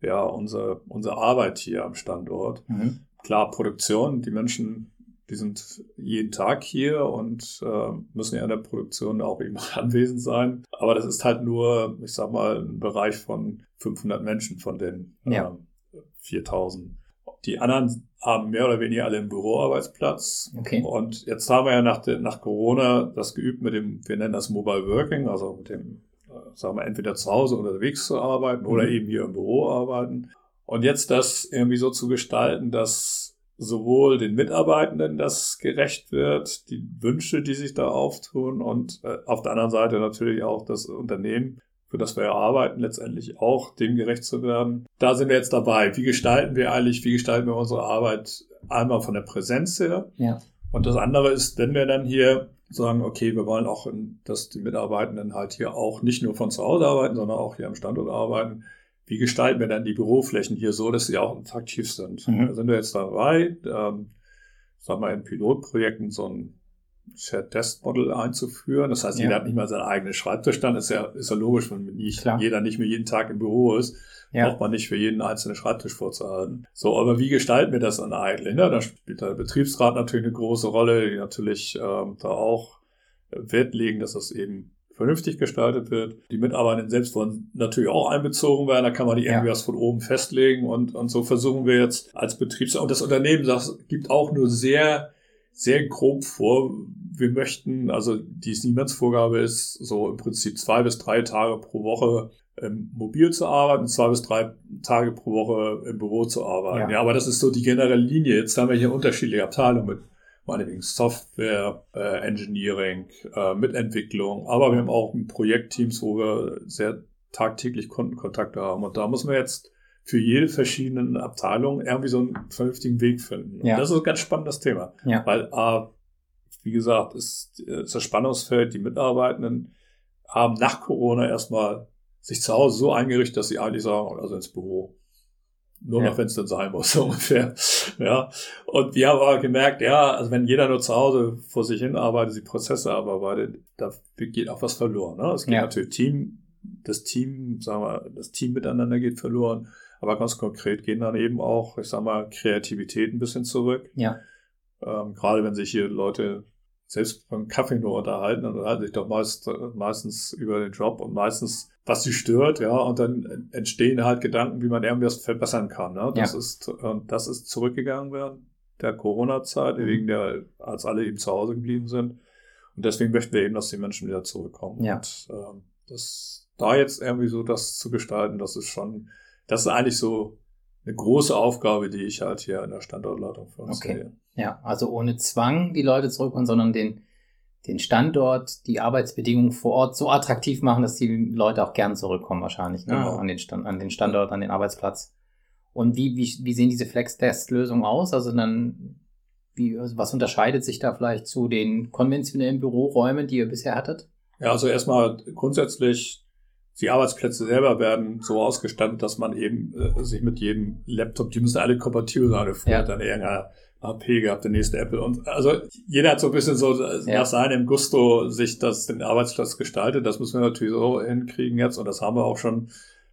ja, unsere, unsere Arbeit hier am Standort? Mhm. Klar, Produktion, die Menschen, die sind jeden Tag hier und äh, müssen ja in der Produktion auch eben (laughs) anwesend sein. Aber das ist halt nur, ich sag mal, ein Bereich von 500 Menschen von den ja. äh, 4000. Die anderen haben mehr oder weniger alle einen Büroarbeitsplatz. Okay. Und jetzt haben wir ja nach, nach Corona das geübt mit dem, wir nennen das Mobile Working, also mit dem sagen wir, entweder zu Hause unterwegs zu arbeiten oder mhm. eben hier im Büro arbeiten. Und jetzt das irgendwie so zu gestalten, dass sowohl den Mitarbeitenden das gerecht wird, die Wünsche, die sich da auftun und äh, auf der anderen Seite natürlich auch das Unternehmen, für das wir ja arbeiten, letztendlich auch dem gerecht zu werden. Da sind wir jetzt dabei. Wie gestalten wir eigentlich, wie gestalten wir unsere Arbeit einmal von der Präsenz her? Ja. Und das andere ist, wenn wir dann hier sagen, okay, wir wollen auch, dass die Mitarbeitenden halt hier auch nicht nur von zu Hause arbeiten, sondern auch hier am Standort arbeiten. Wie gestalten wir dann die Büroflächen hier so, dass sie auch attraktiv sind? Mhm. Da sind wir jetzt dabei, ähm, sagen wir in Pilotprojekten so ein Shared Desk Model einzuführen. Das heißt, ja. jeder hat nicht mal seinen eigenen Schreibtisch dann. Ist ja, ist ja logisch, wenn nicht, jeder nicht mehr jeden Tag im Büro ist ja. braucht man nicht für jeden einzelnen Schreibtisch vorzuhalten. So, aber wie gestalten wir das dann eigentlich? Ne? Da spielt der Betriebsrat natürlich eine große Rolle, die natürlich ähm, da auch Wert legen, dass das eben vernünftig gestaltet wird. Die Mitarbeiter selbst wollen natürlich auch einbezogen werden. Da kann man die irgendwie was von oben festlegen und, und so versuchen wir jetzt als Betriebs und das Unternehmen sagt, gibt auch nur sehr, sehr grob vor. Wir möchten, also die Siemens-Vorgabe ist so im Prinzip zwei bis drei Tage pro Woche ähm, mobil zu arbeiten, zwei bis drei Tage pro Woche im Büro zu arbeiten. Ja. ja. aber das ist so die generelle Linie. Jetzt haben wir hier unterschiedliche Abteilungen mit meinetwegen Software, äh, Engineering, äh, Mitentwicklung, aber wir haben auch Projektteams, wo wir sehr tagtäglich Kundenkontakte haben. Und da muss man jetzt für jede verschiedene Abteilung irgendwie so einen vernünftigen Weg finden. Ja. Und das ist ein ganz spannendes Thema. Ja. Weil, äh, wie gesagt, ist, ist das Spannungsfeld, die Mitarbeitenden haben nach Corona erstmal sich zu Hause so eingerichtet, dass sie eigentlich sagen, also ins Büro. Nur ja. noch, wenn es dann sein muss, so (laughs) ungefähr. Ja. Und wir haben aber gemerkt, ja, also wenn jeder nur zu Hause vor sich hin arbeitet, die Prozesse abarbeitet, da geht auch was verloren. Ne? Es geht ja. natürlich Team, das Team, sagen wir, das Team miteinander geht verloren. Aber ganz konkret gehen dann eben auch, ich sag mal, Kreativität ein bisschen zurück. Ja. Ähm, gerade wenn sich hier Leute selbst beim Kaffee nur unterhalten, dann unterhalten sich doch meist, meistens über den Job und meistens, was sie stört, ja, und dann entstehen halt Gedanken, wie man irgendwas verbessern kann. Ne? Das ja. ist, das ist zurückgegangen während der Corona-Zeit, mhm. wegen der, als alle eben zu Hause geblieben sind. Und deswegen möchten wir eben, dass die Menschen wieder zurückkommen. Ja. Und ähm, das, da jetzt irgendwie so das zu gestalten, das ist schon, das ist eigentlich so eine große Aufgabe, die ich halt hier in der Standortleitung für uns okay. sehe. Ja, also ohne Zwang die Leute zurückholen, sondern den, den Standort, die Arbeitsbedingungen vor Ort so attraktiv machen, dass die Leute auch gern zurückkommen wahrscheinlich ne? genau. an, den Stand, an den Standort, an den Arbeitsplatz. Und wie, wie, wie sehen diese Flex-Test-Lösungen aus? Also dann, wie, was unterscheidet sich da vielleicht zu den konventionellen Büroräumen, die ihr bisher hattet? Ja, also erstmal grundsätzlich die Arbeitsplätze selber werden so ausgestattet, dass man eben äh, sich mit jedem Laptop, die müssen alle kompatibel sein, früher ja. dann irgendeiner HP gehabt, der nächste Apple. Und also jeder hat so ein bisschen so ja. nach seinem Gusto sich das den Arbeitsplatz gestaltet. Das müssen wir natürlich so hinkriegen jetzt und das haben wir auch schon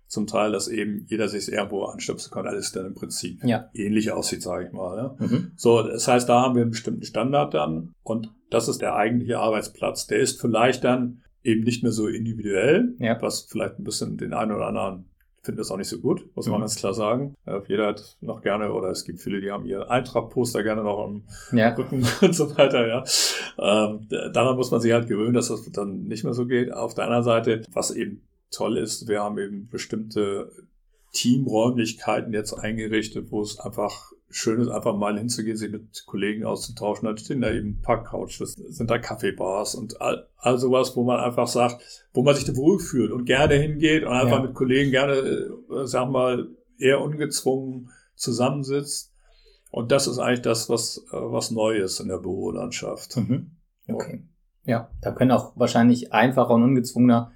zum Teil, dass eben jeder sich irgendwo anstöpseln kann, alles dann im Prinzip ja. ähnlich aussieht, sage ich mal. Ja. Mhm. So, das heißt, da haben wir einen bestimmten Standard dann und das ist der eigentliche Arbeitsplatz. Der ist vielleicht dann eben nicht mehr so individuell, ja. was vielleicht ein bisschen den einen oder anderen findet das auch nicht so gut, muss man mhm. ganz klar sagen. jeder hat noch gerne, oder es gibt viele, die haben ihr Eintrag-Poster gerne noch im ja. Rücken (laughs) und so weiter, ja. Ähm, daran muss man sich halt gewöhnen, dass das dann nicht mehr so geht. Auf der anderen Seite, was eben toll ist, wir haben eben bestimmte Teamräumlichkeiten jetzt eingerichtet, wo es einfach schön ist, einfach mal hinzugehen, sich mit Kollegen auszutauschen. Da stehen da eben Parkcouches, sind da Kaffeebars und all, all sowas, wo man einfach sagt, wo man sich da wohlfühlt und gerne hingeht und einfach ja. mit Kollegen gerne, äh, sag mal, eher ungezwungen zusammensitzt. Und das ist eigentlich das, was, äh, was neu ist in der Bürolandschaft. Mhm. Okay. Ja, da können auch wahrscheinlich einfacher und ungezwungener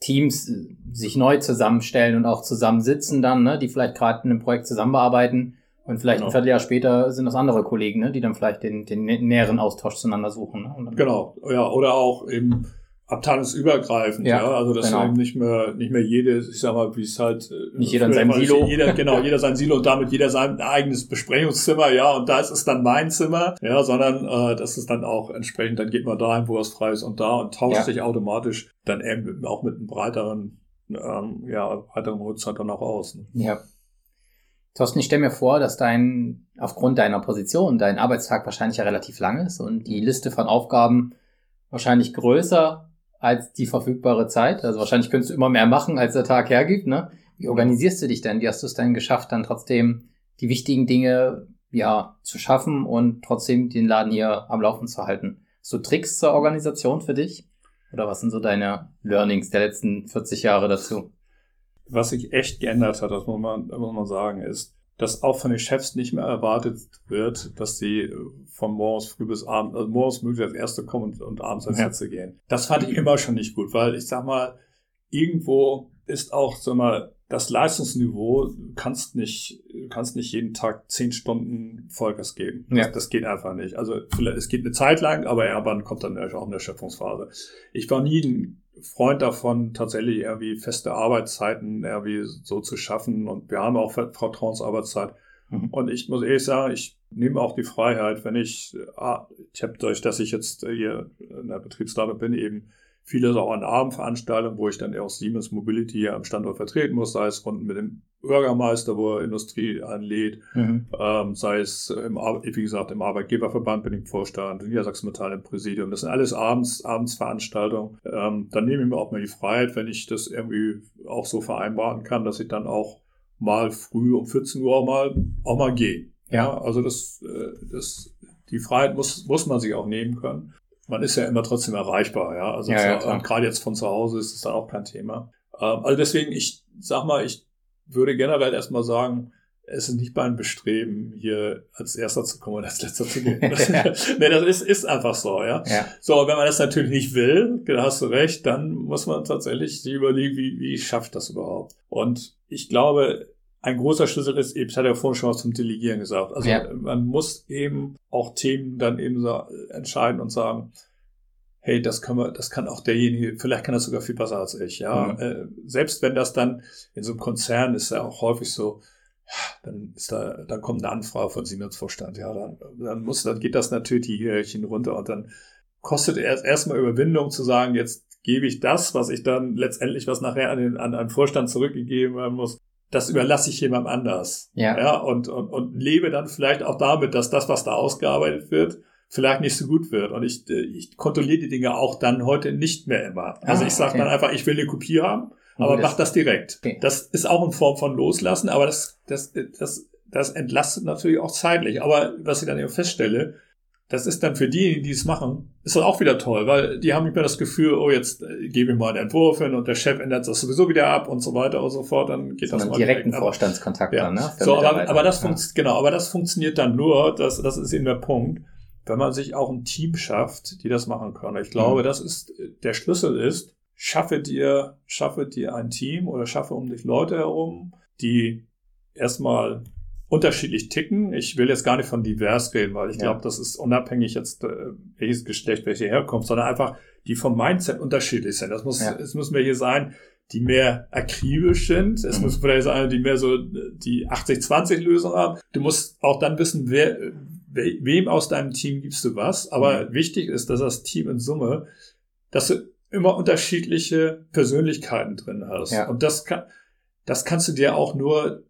Teams äh, sich neu zusammenstellen und auch zusammensitzen dann, ne, die vielleicht gerade in einem Projekt zusammenarbeiten und vielleicht genau. ein Vierteljahr später sind das andere Kollegen, ne, die dann vielleicht den, den näheren Austausch zueinander suchen. Ne? Genau, ja, oder auch eben abteilungsübergreifend, ja, ja. Also dass genau. eben nicht mehr nicht mehr jede, ich sag mal, wie es halt äh, nicht jeder in seinem Silo. Jeder, (laughs) genau, jeder sein Silo und damit jeder sein eigenes Besprechungszimmer, ja, und da ist es dann mein Zimmer, ja, sondern äh, das ist dann auch entsprechend, dann geht man dahin, wo es frei ist und da und tauscht ja. sich automatisch dann eben auch mit einem breiteren, ähm, ja, breiteren Horizont dann auch aus. Ne? Ja. Thorsten, ich stelle mir vor, dass dein, aufgrund deiner Position, dein Arbeitstag wahrscheinlich ja relativ lang ist und die Liste von Aufgaben wahrscheinlich größer als die verfügbare Zeit. Also wahrscheinlich könntest du immer mehr machen, als der Tag hergibt. Ne? Wie organisierst du dich denn? Wie hast du es denn geschafft, dann trotzdem die wichtigen Dinge ja zu schaffen und trotzdem den Laden hier am Laufen zu halten? So Tricks zur Organisation für dich? Oder was sind so deine Learnings der letzten 40 Jahre dazu? Was sich echt geändert hat, das muss man, muss man sagen, ist, dass auch von den Chefs nicht mehr erwartet wird, dass sie von morgens früh bis abends, also morgens möglichst als Erste kommen und, und abends als Letzte gehen. Das fand ich immer schon nicht gut, weil ich sag mal, irgendwo ist auch, sag mal, das Leistungsniveau, du kannst nicht, kannst nicht jeden Tag zehn Stunden Vollgas geben. Ja. Das, das geht einfach nicht. Also es geht eine Zeit lang, aber irgendwann kommt dann auch eine Schöpfungsphase. Ich war nie ein Freund davon, tatsächlich irgendwie feste Arbeitszeiten irgendwie so zu schaffen. Und wir haben auch Vertrauensarbeitszeit. Mhm. Und ich muss ehrlich sagen, ich nehme auch die Freiheit, wenn ich, ah, ich habe durch, dass ich jetzt hier in der Betriebsleitung bin, eben vieles auch an Abendveranstaltungen, wo ich dann auch Siemens Mobility hier am Standort vertreten muss, sei es Runden mit dem Bürgermeister, wo er Industrie anlädt, mhm. ähm, sei es, im, wie gesagt, im Arbeitgeberverband bin ich Vorstand, Niedersachsen Metall im Präsidium. Das sind alles abends, Abendsveranstaltungen. Ähm, dann nehme ich mir auch mal die Freiheit, wenn ich das irgendwie auch so vereinbaren kann, dass ich dann auch mal früh um 14 Uhr auch mal, auch mal gehe. Ja, also das, äh, das die Freiheit muss, muss man sich auch nehmen können. Man ist ja immer trotzdem erreichbar, ja. Also ja, ja, gerade jetzt von zu Hause ist es dann auch kein Thema. Ähm, also deswegen, ich sag mal, ich würde generell erstmal sagen, es ist nicht mein Bestreben, hier als Erster zu kommen und als Letzter zu gehen. (laughs) (laughs) nee, das ist, ist einfach so, ja? ja. So, wenn man das natürlich nicht will, da hast du recht, dann muss man tatsächlich sich überlegen, wie, wie schafft das überhaupt? Und ich glaube, ein großer Schlüssel ist eben, das hat er vorhin schon was zum Delegieren gesagt. Also ja. man muss eben auch Themen dann eben so entscheiden und sagen, hey, das kann man, das kann auch derjenige, vielleicht kann das sogar viel besser als ich, ja. Mhm. Äh, selbst wenn das dann in so einem Konzern ist ja auch häufig so, dann ist da, dann kommt eine Anfrage von Siemens-Vorstand, ja, dann, dann muss, dann geht das natürlich die Hierarchien runter und dann kostet es erstmal Überwindung zu sagen, jetzt gebe ich das, was ich dann letztendlich, was nachher an den, an einen Vorstand zurückgegeben werden muss, das überlasse ich jemandem anders. Ja. ja und, und, und lebe dann vielleicht auch damit, dass das, was da ausgearbeitet wird, vielleicht nicht so gut wird. Und ich, ich kontrolliere die Dinge auch dann heute nicht mehr immer. Also ah, ich sage okay. dann einfach, ich will eine Kopie haben aber mach das direkt. Okay. Das ist auch in Form von Loslassen, aber das, das, das, das entlastet natürlich auch zeitlich. Aber was ich dann eben feststelle, das ist dann für diejenigen, die es machen, ist das auch wieder toll, weil die haben nicht mehr das Gefühl, oh, jetzt äh, gebe ich mal einen Entwurf hin und der Chef ändert das sowieso wieder ab und so weiter und so fort, dann geht Sondern das mal direkten direkt. Vorstandskontakt ja. dann, ne? So, aber, aber das ja. funktioniert, genau, aber das funktioniert dann nur, das, das ist eben der Punkt, wenn man sich auch ein Team schafft, die das machen können. Ich glaube, mhm. das ist, der Schlüssel ist, schaffe dir, schaffe dir ein Team oder schaffe um dich Leute herum, die erstmal unterschiedlich ticken. Ich will jetzt gar nicht von divers reden, weil ich ja. glaube, das ist unabhängig jetzt, äh, welches Geschlecht welche herkommt, sondern einfach, die vom Mindset unterschiedlich sind. Das muss, ja. es müssen wir hier sein, die mehr akribisch sind. Es mhm. muss vielleicht sein, die mehr so die 80-20-Lösung haben. Du musst auch dann wissen, wer, wem aus deinem Team gibst du was. Aber mhm. wichtig ist, dass das Team in Summe, dass du immer unterschiedliche Persönlichkeiten drin hast. Ja. Und das kann, das kannst du dir auch nur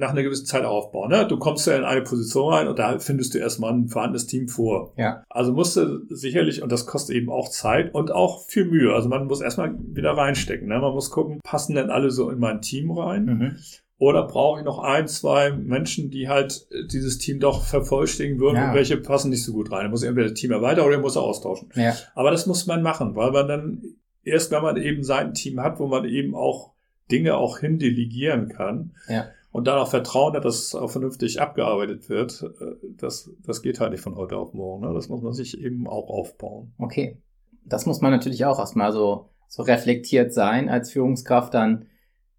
nach einer gewissen Zeit aufbauen. Ne? Du kommst ja in eine Position rein und da findest du erstmal ein vorhandenes Team vor. Ja. Also musst du sicherlich, und das kostet eben auch Zeit und auch viel Mühe. Also man muss erstmal wieder reinstecken. Ne? Man muss gucken, passen denn alle so in mein Team rein? Mhm. Oder brauche ich noch ein, zwei Menschen, die halt äh, dieses Team doch vervollständigen würden ja. und welche passen nicht so gut rein? Da muss entweder das Team erweitern oder muss er austauschen. Ja. Aber das muss man machen, weil man dann erst, wenn man eben sein Team hat, wo man eben auch Dinge auch hin delegieren kann ja. Und dann auch Vertrauen hat, dass es auch vernünftig abgearbeitet wird, äh, das, das geht halt nicht von heute auf morgen. Ne? Das muss man sich eben auch aufbauen. Okay. Das muss man natürlich auch erstmal so, so reflektiert sein als Führungskraft dann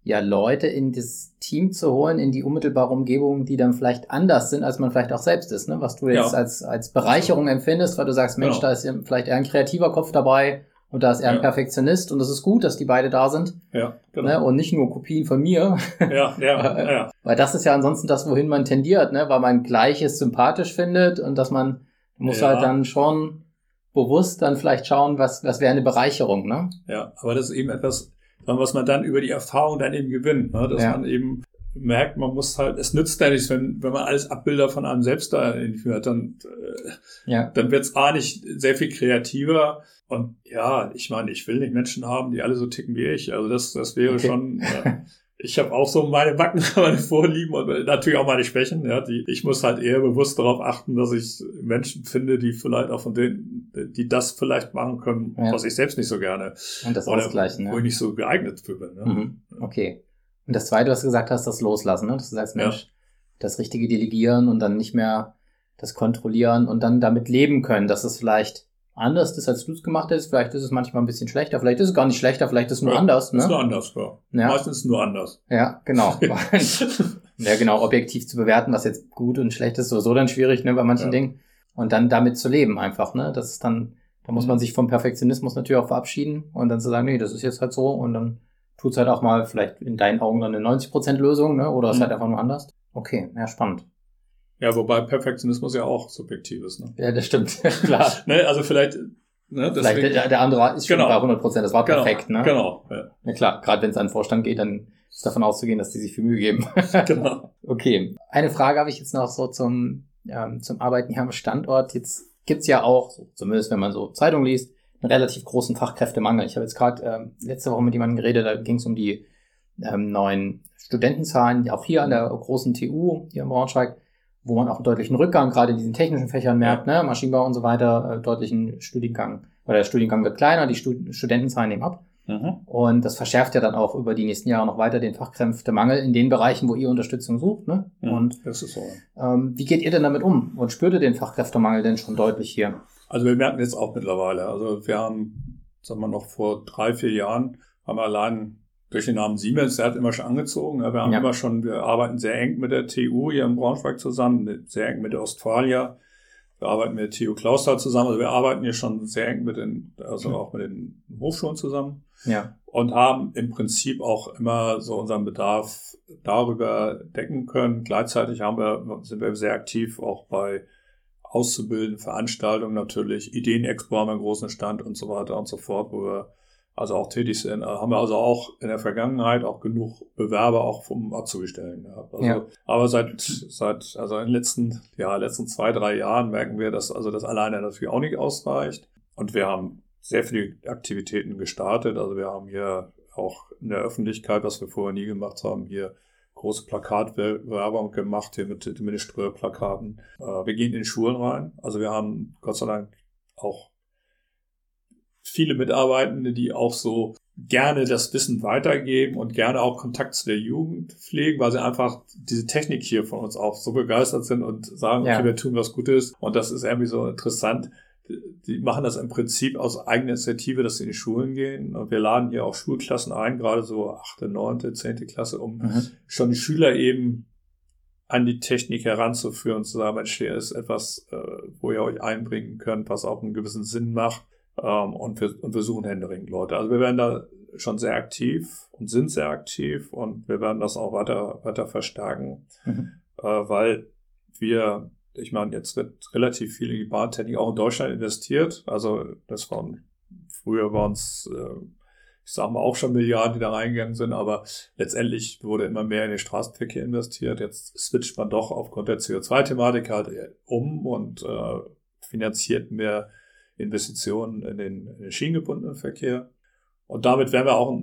ja Leute in das Team zu holen, in die unmittelbare Umgebung, die dann vielleicht anders sind, als man vielleicht auch selbst ist, ne? Was du jetzt ja. als, als Bereicherung empfindest, weil du sagst, Mensch, genau. da ist vielleicht eher ein kreativer Kopf dabei und da ist er ein ja. Perfektionist und es ist gut, dass die beide da sind. Ja, genau. Ne? Und nicht nur Kopien von mir. (laughs) Ja, ja, (laughs) ja. Weil das ist ja ansonsten das, wohin man tendiert, ne? Weil man Gleiches sympathisch findet und dass man muss ja. halt dann schon bewusst dann vielleicht schauen, was, was wäre eine Bereicherung, ne? Ja, aber das ist eben etwas, was man dann über die Erfahrung dann eben gewinnt, ne? dass ja. man eben merkt, man muss halt, es nützt ja nichts, wenn, wenn man alles Abbilder von einem selbst da hat, dann, äh, ja. dann wird es A nicht sehr viel kreativer. Und ja, ich meine, ich will nicht Menschen haben, die alle so ticken wie ich. Also das, das wäre okay. schon, äh, ich habe auch so meine Backen, (laughs) meine Vorlieben und natürlich auch meine Schwächen. Ja, die, ich muss halt eher bewusst darauf achten, dass ich Menschen finde, die vielleicht auch von denen, die das vielleicht machen können, ja. was ich selbst nicht so gerne. Und das Oder ausgleichen, wo ich nicht so geeignet für bin. Ne? Mhm. Okay. Und das Zweite, was du gesagt hast, das Loslassen, ne? dass du sagst, Mensch, ja. das richtige Delegieren und dann nicht mehr das Kontrollieren und dann damit leben können, dass es vielleicht anders ist, als du es gemacht hättest. Vielleicht ist es manchmal ein bisschen schlechter, vielleicht ist es gar nicht schlechter, vielleicht ist es nur ja, anders. Ne? Ist nur anders, ja. ja. Meistens nur anders. Ja, genau. (laughs) (laughs) ja, genau, objektiv zu bewerten, was jetzt gut und schlecht ist, sowieso dann schwierig, ne, bei manchen ja. Dingen. Und dann damit zu leben einfach, ne? Das ist dann, da muss man mhm. sich vom Perfektionismus natürlich auch verabschieden und dann zu sagen, nee, das ist jetzt halt so und dann tut's halt auch mal vielleicht in deinen Augen dann eine 90% Lösung, ne? Oder ist mhm. halt einfach nur anders. Okay, ja, spannend. Ja, wobei Perfektionismus ja auch subjektiv ist. Ne? Ja, das stimmt, (laughs) klar. ne, also vielleicht... Ne, deswegen, vielleicht der, der andere ist schon genau. bei 100 Prozent, das war genau. perfekt. Ne? Genau. Ja, ja klar, gerade wenn es an den Vorstand geht, dann ist davon auszugehen, dass die sich viel Mühe geben. (laughs) genau. (laughs) Okay. Eine Frage habe ich jetzt noch so zum, ähm, zum Arbeiten hier am Standort. Jetzt gibt's ja auch, zumindest wenn man so Zeitung liest, einen relativ großen Fachkräftemangel. Ich habe jetzt gerade ähm, letzte Woche mit jemandem geredet, da ging es um die ähm, neuen Studentenzahlen, auch hier an der großen TU, hier in Braunschweig wo man auch einen deutlichen Rückgang gerade in diesen technischen Fächern merkt, ja. ne, Maschinenbau und so weiter, äh, deutlichen Studiengang, oder der Studiengang wird kleiner, die Stud Studentenzahlen nehmen ab. Mhm. Und das verschärft ja dann auch über die nächsten Jahre noch weiter den Fachkräftemangel in den Bereichen, wo ihr Unterstützung sucht. Ne? Ja, und das ist so. Ähm, wie geht ihr denn damit um und spürt ihr den Fachkräftemangel denn schon deutlich hier? Also wir merken jetzt auch mittlerweile. Also wir haben, sagen wir noch vor drei, vier Jahren, haben wir allein durch den Namen Siemens, der hat immer schon angezogen. Wir haben ja. immer schon, wir arbeiten sehr eng mit der TU hier in Braunschweig zusammen, sehr eng mit der Ostfalia. Wir arbeiten mit der TU Clausthal zusammen. Also wir arbeiten hier schon sehr eng mit den, also mhm. auch mit den Hochschulen zusammen. Ja. Und haben im Prinzip auch immer so unseren Bedarf darüber decken können. Gleichzeitig haben wir, sind wir sehr aktiv auch bei Auszubildenden, Veranstaltungen natürlich, Ideenexpo haben wir einen großen Stand und so weiter und so fort, wo wir also auch tätig sind, haben wir also auch in der Vergangenheit auch genug Bewerber auch vom Azubi-Stellen gehabt. Also, ja. Aber seit, seit, also in den letzten, ja, letzten zwei, drei Jahren merken wir, dass also das alleine natürlich auch nicht ausreicht. Und wir haben sehr viele Aktivitäten gestartet. Also wir haben hier auch in der Öffentlichkeit, was wir vorher nie gemacht haben, hier große Plakatwerbung gemacht, hier mit, mit den Ströhrplakaten. Äh, wir gehen in die Schulen rein. Also wir haben Gott sei Dank auch viele Mitarbeitende, die auch so gerne das Wissen weitergeben und gerne auch Kontakt zu der Jugend pflegen, weil sie einfach diese Technik hier von uns auch so begeistert sind und sagen, ja. okay, wir tun was Gutes. Und das ist irgendwie so interessant. Die machen das im Prinzip aus eigener Initiative, dass sie in die Schulen gehen. Und wir laden hier auch Schulklassen ein, gerade so achte, neunte, zehnte Klasse, um mhm. schon die Schüler eben an die Technik heranzuführen und zu sagen, Mensch, hier ist etwas, äh, wo ihr euch einbringen könnt, was auch einen gewissen Sinn macht. Ähm, und, wir, und wir suchen händeringend Leute. Also wir werden da schon sehr aktiv und sind sehr aktiv und wir werden das auch weiter, weiter verstärken, mhm. äh, weil wir, ich meine, jetzt wird relativ viel in die Bahntechnik auch in Deutschland investiert. Also das waren, früher waren es, äh, ich sage mal, auch schon Milliarden, die da reingegangen sind, aber letztendlich wurde immer mehr in den Straßenverkehr investiert. Jetzt switcht man doch aufgrund der CO2-Thematik halt um und äh, finanziert mehr Investitionen in den, schienengebundenen Verkehr. Und damit werden wir auch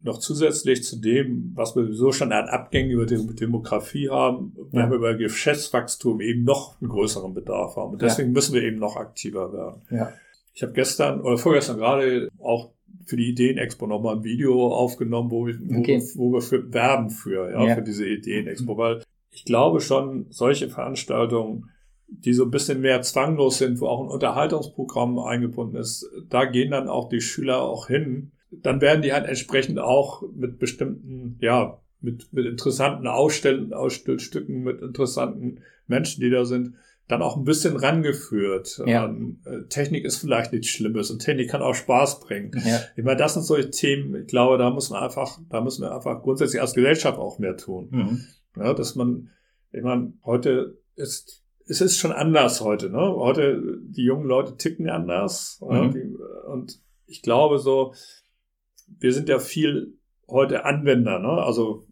noch zusätzlich zu dem, was wir sowieso schon an Abgängen über die Demografie haben, werden ja. wir über Geschäftswachstum eben noch einen größeren Bedarf haben. Und deswegen ja. müssen wir eben noch aktiver werden. Ja. Ich habe gestern oder vorgestern gerade auch für die Ideen-Expo nochmal ein Video aufgenommen, wo wir, okay. wo, wo, wir für werben für, ja, ja. für diese Ideen-Expo, weil ich glaube schon, solche Veranstaltungen die so ein bisschen mehr zwanglos sind, wo auch ein Unterhaltungsprogramm eingebunden ist, da gehen dann auch die Schüler auch hin. Dann werden die halt entsprechend auch mit bestimmten, ja, mit, mit interessanten Ausstellen, Ausstellstücken, mit interessanten Menschen, die da sind, dann auch ein bisschen rangeführt. Ja. Ähm, äh, Technik ist vielleicht nichts Schlimmes und Technik kann auch Spaß bringen. Ja. Ich meine, das sind solche Themen, ich glaube, da muss man einfach, da müssen wir einfach grundsätzlich als Gesellschaft auch mehr tun. Mhm. Ja, dass man, ich meine, heute ist es ist schon anders heute. Ne? Heute, die jungen Leute ticken anders. Mhm. Und ich glaube so, wir sind ja viel heute Anwender. Ne? Also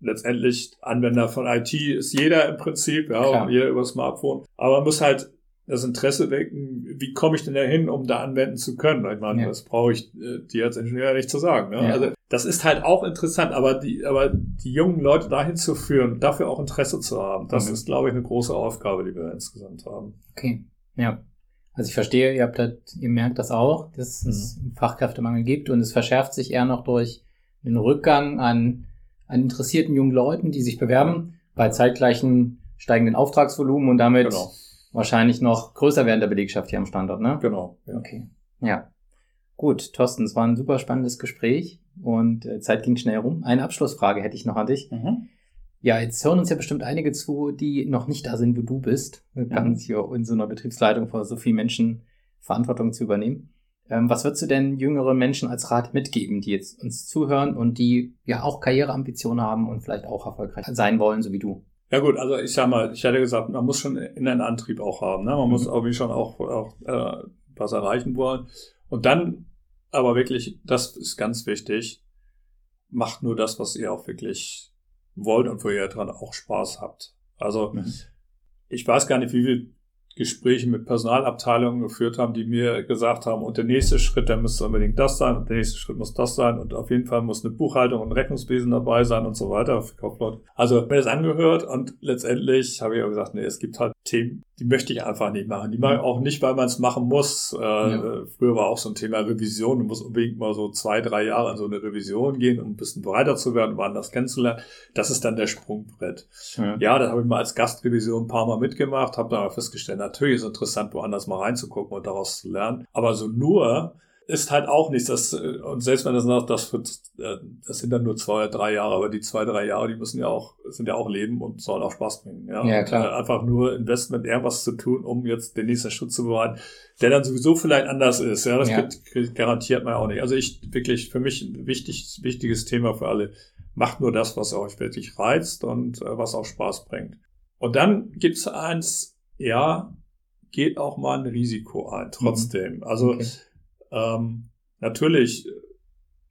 letztendlich Anwender von IT ist jeder im Prinzip, ja, Klar. jeder über Smartphone. Aber man muss halt das Interesse wecken, wie komme ich denn da hin, um da anwenden zu können? Ich meine, ja. das brauche ich äh, dir als Ingenieur nicht zu sagen. Ne? Ja. Also das ist halt auch interessant, aber die, aber die jungen Leute dahin zu führen, dafür auch Interesse zu haben, das mhm. ist, glaube ich, eine große Aufgabe, die wir insgesamt haben. Okay, ja. Also ich verstehe, ihr habt halt, ihr merkt das auch, dass mhm. es Fachkräftemangel gibt und es verschärft sich eher noch durch den Rückgang an, an interessierten jungen Leuten, die sich bewerben, bei zeitgleichen steigenden Auftragsvolumen und damit genau wahrscheinlich noch größer werden der Belegschaft hier am Standort, ne? Genau. Ja. Okay. Ja. Gut, Thorsten, es war ein super spannendes Gespräch und äh, Zeit ging schnell rum. Eine Abschlussfrage hätte ich noch an dich. Mhm. Ja, jetzt hören uns ja bestimmt einige zu, die noch nicht da sind, wo du bist. Ganz hier in so einer Betriebsleitung vor so vielen Menschen Verantwortung zu übernehmen. Ähm, was würdest du denn jüngeren Menschen als Rat mitgeben, die jetzt uns zuhören und die ja auch Karriereambitionen haben und vielleicht auch erfolgreich sein wollen, so wie du? Ja gut, also ich sag mal, ich hatte gesagt, man muss schon in einen Antrieb auch haben. Ne? Man mhm. muss irgendwie schon auch, auch äh, was erreichen wollen. Und dann aber wirklich, das ist ganz wichtig, macht nur das, was ihr auch wirklich wollt und wo ihr dran auch Spaß habt. Also mhm. ich weiß gar nicht, wie viel Gespräche mit Personalabteilungen geführt haben, die mir gesagt haben, und der nächste Schritt, der müsste unbedingt das sein, und der nächste Schritt muss das sein, und auf jeden Fall muss eine Buchhaltung und Rechnungswesen dabei sein und so weiter für Kaufleute. Also mir das angehört und letztendlich habe ich auch gesagt, nee, es gibt halt Themen, die möchte ich einfach nicht machen. Die mache ich auch nicht, weil man es machen muss. Äh, ja. Früher war auch so ein Thema Revision. Du musst unbedingt mal so zwei, drei Jahre in so eine Revision gehen, um ein bisschen breiter zu werden, um anders kennenzulernen. Das ist dann der Sprungbrett. Ja, ja da habe ich mal als Gastrevision ein paar Mal mitgemacht, habe dann aber festgestellt, natürlich ist es interessant, woanders mal reinzugucken und daraus zu lernen. Aber so nur ist halt auch nichts. Das, äh, und selbst wenn das noch, das, wird, äh, das sind dann nur zwei oder drei Jahre, aber die zwei, drei Jahre, die müssen ja auch, sind ja auch Leben und sollen auch Spaß bringen. Ja, ja klar. Äh, einfach nur Investment, irgendwas zu tun, um jetzt den nächsten Schritt zu bereiten, der dann sowieso vielleicht anders ist. Ja, das ja. garantiert man auch nicht. Also ich wirklich, für mich ein wichtig, wichtiges Thema für alle. Macht nur das, was euch wirklich reizt und äh, was auch Spaß bringt. Und dann gibt's eins, ja, geht auch mal ein Risiko ein, mhm. trotzdem. Mhm. Also okay ähm, natürlich,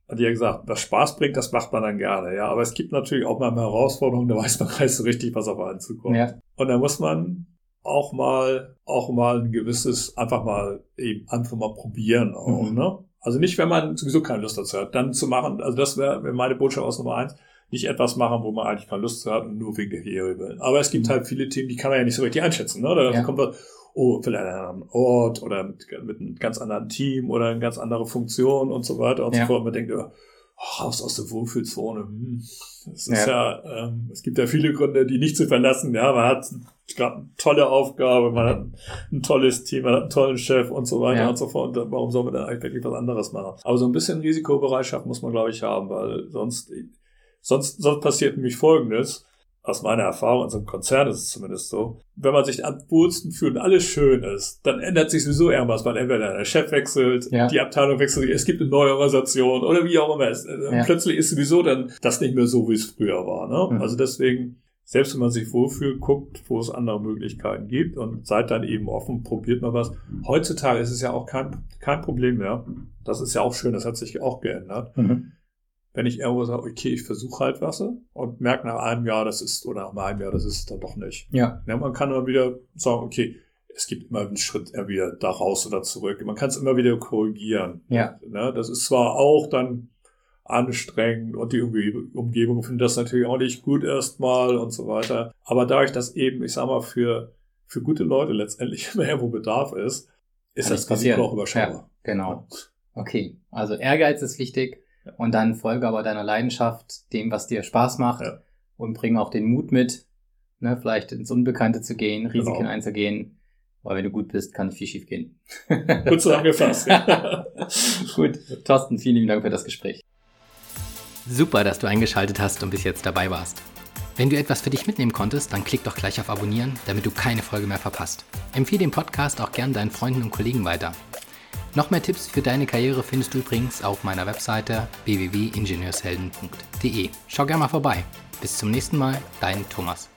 hat ja gesagt, was Spaß bringt, das macht man dann gerne, ja. Aber es gibt natürlich auch mal Herausforderungen, da weiß man (laughs) gar nicht so richtig, was auf einen zukommt. Ja. Und da muss man auch mal, auch mal ein gewisses, einfach mal eben einfach mal probieren auch, mhm. ne? Also nicht, wenn man sowieso keine Lust dazu hat, dann zu machen, also das wäre wär meine Botschaft aus Nummer eins, nicht etwas machen, wo man eigentlich keine Lust zu hat und nur wegen der Karriere will. Aber es gibt mhm. halt viele Themen, die kann man ja nicht so richtig einschätzen, ne? Da ja. kommt was, oh, vielleicht an einem Ort oder mit, mit einem ganz anderen Team oder eine ganz andere Funktion und so weiter und ja. so fort. Man denkt, oh, raus aus der Wohlfühlzone. Hm. Das ist ja, ja ähm, es gibt ja viele Gründe, die nicht zu verlassen. Ja, man hat gerade eine tolle Aufgabe, man hat ein tolles Team, man hat einen tollen Chef und so weiter ja. und so fort. Und warum soll man dann eigentlich wirklich was anderes machen? Aber so ein bisschen Risikobereitschaft muss man, glaube ich, haben, weil sonst, sonst, sonst passiert nämlich Folgendes aus meiner Erfahrung, in so einem Konzern ist es zumindest so, wenn man sich am wohlsten fühlt und alles schön ist, dann ändert sich sowieso irgendwas, weil entweder der Chef wechselt, ja. die Abteilung wechselt, es gibt eine neue Organisation oder wie auch immer. Es, äh, ja. Plötzlich ist sowieso dann das nicht mehr so, wie es früher war. Ne? Mhm. Also deswegen, selbst wenn man sich wohlfühlt, guckt, wo es andere Möglichkeiten gibt und seid dann eben offen, probiert mal was. Heutzutage ist es ja auch kein, kein Problem mehr. Das ist ja auch schön, das hat sich auch geändert. Mhm wenn ich irgendwo sage, okay, ich versuche halt was und merke nach einem Jahr, das ist, oder nach einem Jahr, das ist es dann doch nicht. Ja. ja man kann dann wieder sagen, okay, es gibt immer einen Schritt wieder da raus oder zurück. Man kann es immer wieder korrigieren. Ja. Ne? Das ist zwar auch dann anstrengend und die Umgebung findet das natürlich auch nicht gut erstmal und so weiter. Aber dadurch, dass eben, ich sag mal, für, für gute Leute letztendlich (laughs) immer irgendwo Bedarf ist, ist kann das Risiko auch überschaubar. Ja, genau. Okay. Also Ehrgeiz ist wichtig und dann folge aber deiner Leidenschaft, dem, was dir Spaß macht ja. und bring auch den Mut mit, ne, vielleicht ins Unbekannte zu gehen, Risiken genau. einzugehen. Weil wenn du gut bist, kann viel schief gehen. Gut zusammengefasst. Ja. (laughs) gut, Thorsten, vielen lieben Dank für das Gespräch. Super, dass du eingeschaltet hast und bis jetzt dabei warst. Wenn du etwas für dich mitnehmen konntest, dann klick doch gleich auf Abonnieren, damit du keine Folge mehr verpasst. Empfehle den Podcast auch gern deinen Freunden und Kollegen weiter. Noch mehr Tipps für deine Karriere findest du übrigens auf meiner Webseite www.ingenieurshelden.de. Schau gerne mal vorbei. Bis zum nächsten Mal, dein Thomas.